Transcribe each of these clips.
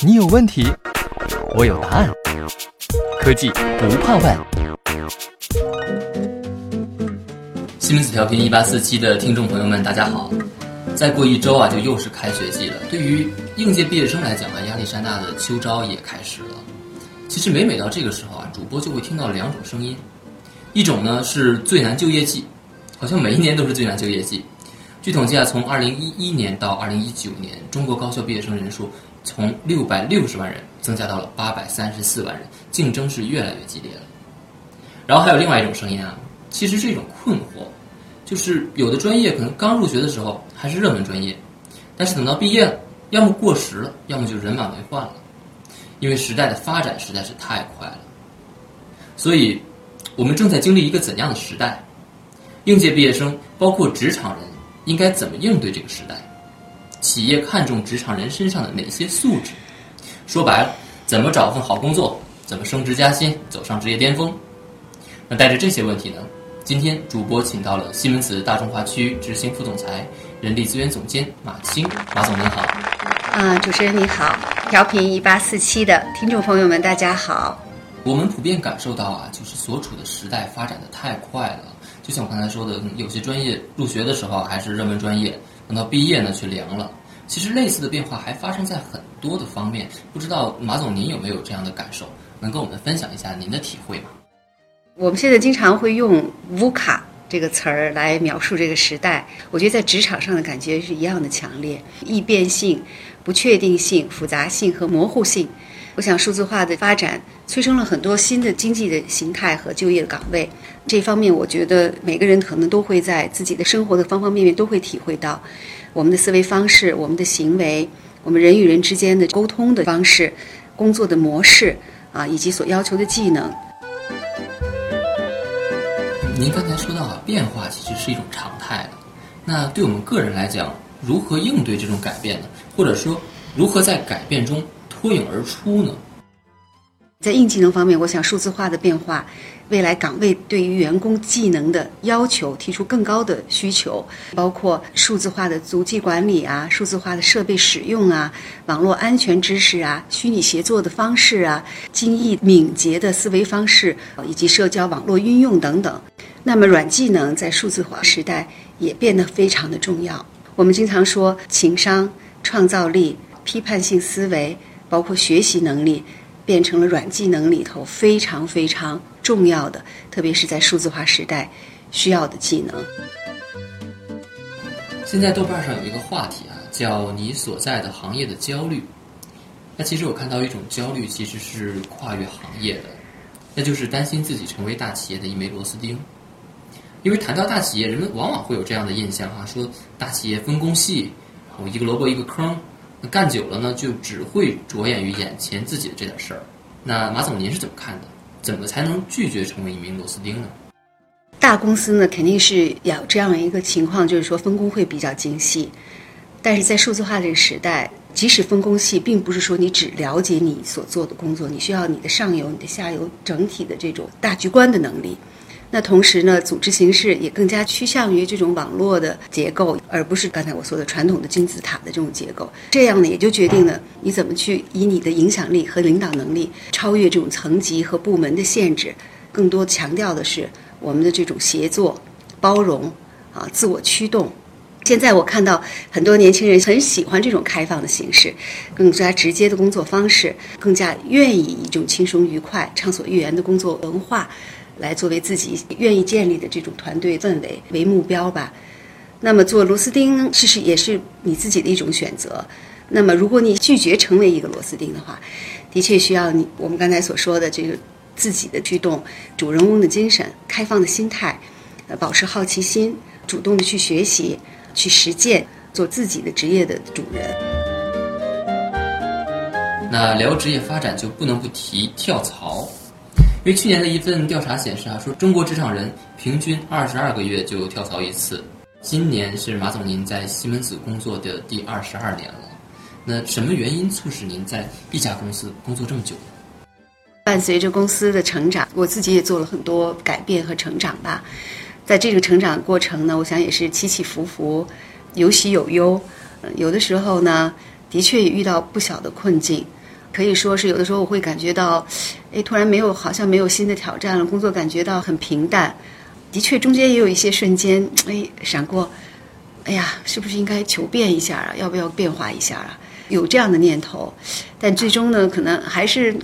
你有问题，我有答案。科技不怕问。西门子调频一八四七的听众朋友们，大家好！再过一周啊，就又是开学季了。对于应届毕业生来讲啊，亚历山大的秋招也开始了。其实每每到这个时候啊，主播就会听到两种声音，一种呢是最难就业季，好像每一年都是最难就业季。据统计啊，从二零一一年到二零一九年，中国高校毕业生人数从六百六十万人增加到了八百三十四万人，竞争是越来越激烈了。然后还有另外一种声音啊，其实是一种困惑。就是有的专业可能刚入学的时候还是热门专业，但是等到毕业了，要么过时了，要么就人满为患了，因为时代的发展实在是太快了。所以，我们正在经历一个怎样的时代？应届毕业生，包括职场人，应该怎么应对这个时代？企业看重职场人身上的哪些素质？说白了，怎么找份好工作？怎么升职加薪，走上职业巅峰？那带着这些问题呢？今天主播请到了西门子大中华区执行副总裁、人力资源总监马青，马总您好。啊，主持人你好，调频一八四七的听众朋友们大家好。我们普遍感受到啊，就是所处的时代发展的太快了。就像我刚才说的，有些专业入学的时候还是热门专业，等到毕业呢却凉了。其实类似的变化还发生在很多的方面，不知道马总您有没有这样的感受？能跟我们分享一下您的体会吗？我们现在经常会用 “VUCA” 这个词儿来描述这个时代，我觉得在职场上的感觉是一样的强烈：易变性、不确定性、复杂性和模糊性。我想，数字化的发展催生了很多新的经济的形态和就业的岗位。这方面，我觉得每个人可能都会在自己的生活的方方面面都会体会到，我们的思维方式、我们的行为、我们人与人之间的沟通的方式、工作的模式啊，以及所要求的技能。您刚才说到啊，变化其实是一种常态了。那对我们个人来讲，如何应对这种改变呢？或者说，如何在改变中脱颖而出呢？在硬技能方面，我想数字化的变化，未来岗位对于员工技能的要求提出更高的需求，包括数字化的足迹管理啊，数字化的设备使用啊，网络安全知识啊，虚拟协作的方式啊，精益敏捷的思维方式，以及社交网络运用等等。那么，软技能在数字化时代也变得非常的重要。我们经常说，情商、创造力、批判性思维，包括学习能力。变成了软技能里头非常非常重要的，特别是在数字化时代需要的技能。现在豆瓣上有一个话题啊，叫“你所在的行业的焦虑”。那其实我看到一种焦虑，其实是跨越行业的，那就是担心自己成为大企业的一枚螺丝钉。因为谈到大企业，人们往往会有这样的印象哈，说大企业分工细，我一个萝卜一个坑。那干久了呢，就只会着眼于眼前自己的这点事儿。那马总，您是怎么看的？怎么才能拒绝成为一名螺丝钉呢？大公司呢，肯定是有这样一个情况，就是说分工会比较精细。但是在数字化这个时代，即使分工细，并不是说你只了解你所做的工作，你需要你的上游、你的下游整体的这种大局观的能力。那同时呢，组织形式也更加趋向于这种网络的结构，而不是刚才我说的传统的金字塔的这种结构。这样呢，也就决定了你怎么去以你的影响力和领导能力超越这种层级和部门的限制，更多强调的是我们的这种协作、包容啊、自我驱动。现在我看到很多年轻人很喜欢这种开放的形式，更加直接的工作方式，更加愿意以一种轻松愉快、畅所欲言的工作文化。来作为自己愿意建立的这种团队氛围为目标吧。那么做螺丝钉其实也是你自己的一种选择。那么如果你拒绝成为一个螺丝钉的话，的确需要你我们刚才所说的这个自己的驱动、主人翁的精神、开放的心态，呃，保持好奇心，主动的去学习、去实践，做自己的职业的主人。那聊职业发展就不能不提跳槽。因为去年的一份调查显示啊，说中国职场人平均二十二个月就跳槽一次。今年是马总您在西门子工作的第二十二年了，那什么原因促使您在一家公司工作这么久？伴随着公司的成长，我自己也做了很多改变和成长吧。在这个成长过程呢，我想也是起起伏伏，有喜有忧。有的时候呢，的确也遇到不小的困境，可以说是有的时候我会感觉到，哎，突然没有好像没有新的挑战了，工作感觉到很平淡。的确，中间也有一些瞬间，哎，闪过，哎呀，是不是应该求变一下啊？要不要变化一下啊？有这样的念头，但最终呢，可能还是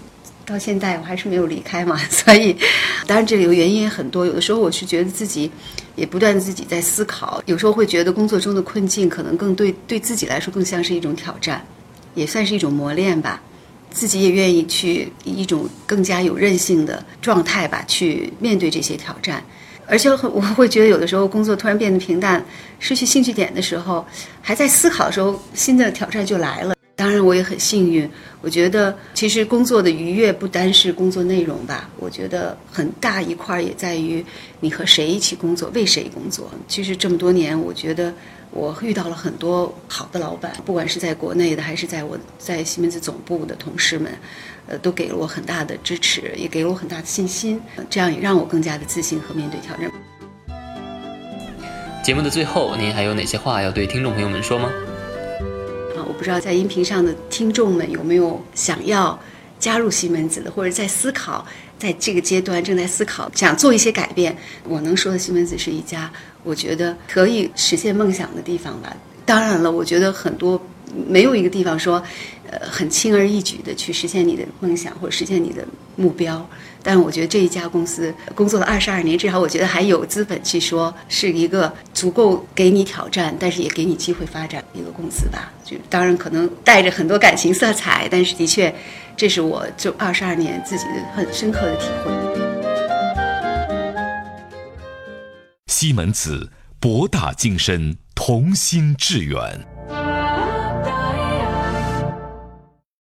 到现在我还是没有离开嘛。所以，当然这里有原因也很多。有的时候我是觉得自己也不断自己在思考，有时候会觉得工作中的困境可能更对对自己来说更像是一种挑战，也算是一种磨练吧。自己也愿意去以一种更加有韧性的状态吧，去面对这些挑战。而且我会觉得，有的时候工作突然变得平淡，失去兴趣点的时候，还在思考的时候，新的挑战就来了。当然，我也很幸运。我觉得，其实工作的愉悦不单是工作内容吧，我觉得很大一块也在于你和谁一起工作，为谁工作。其实这么多年，我觉得我遇到了很多好的老板，不管是在国内的，还是在我在西门子总部的同事们。呃，都给了我很大的支持，也给了我很大的信心，这样也让我更加的自信和面对挑战。节目的最后，您还有哪些话要对听众朋友们说吗？不知道在音频上的听众们有没有想要加入西门子的，或者在思考，在这个阶段正在思考想做一些改变。我能说的，西门子是一家我觉得可以实现梦想的地方吧。当然了，我觉得很多没有一个地方说。呃，很轻而易举的去实现你的梦想或者实现你的目标，但是我觉得这一家公司工作了二十二年，至少我觉得还有资本去说是一个足够给你挑战，但是也给你机会发展一个公司吧。就当然可能带着很多感情色彩，但是的确，这是我这二十二年自己的很深刻的体会。西门子，博大精深，同心致远。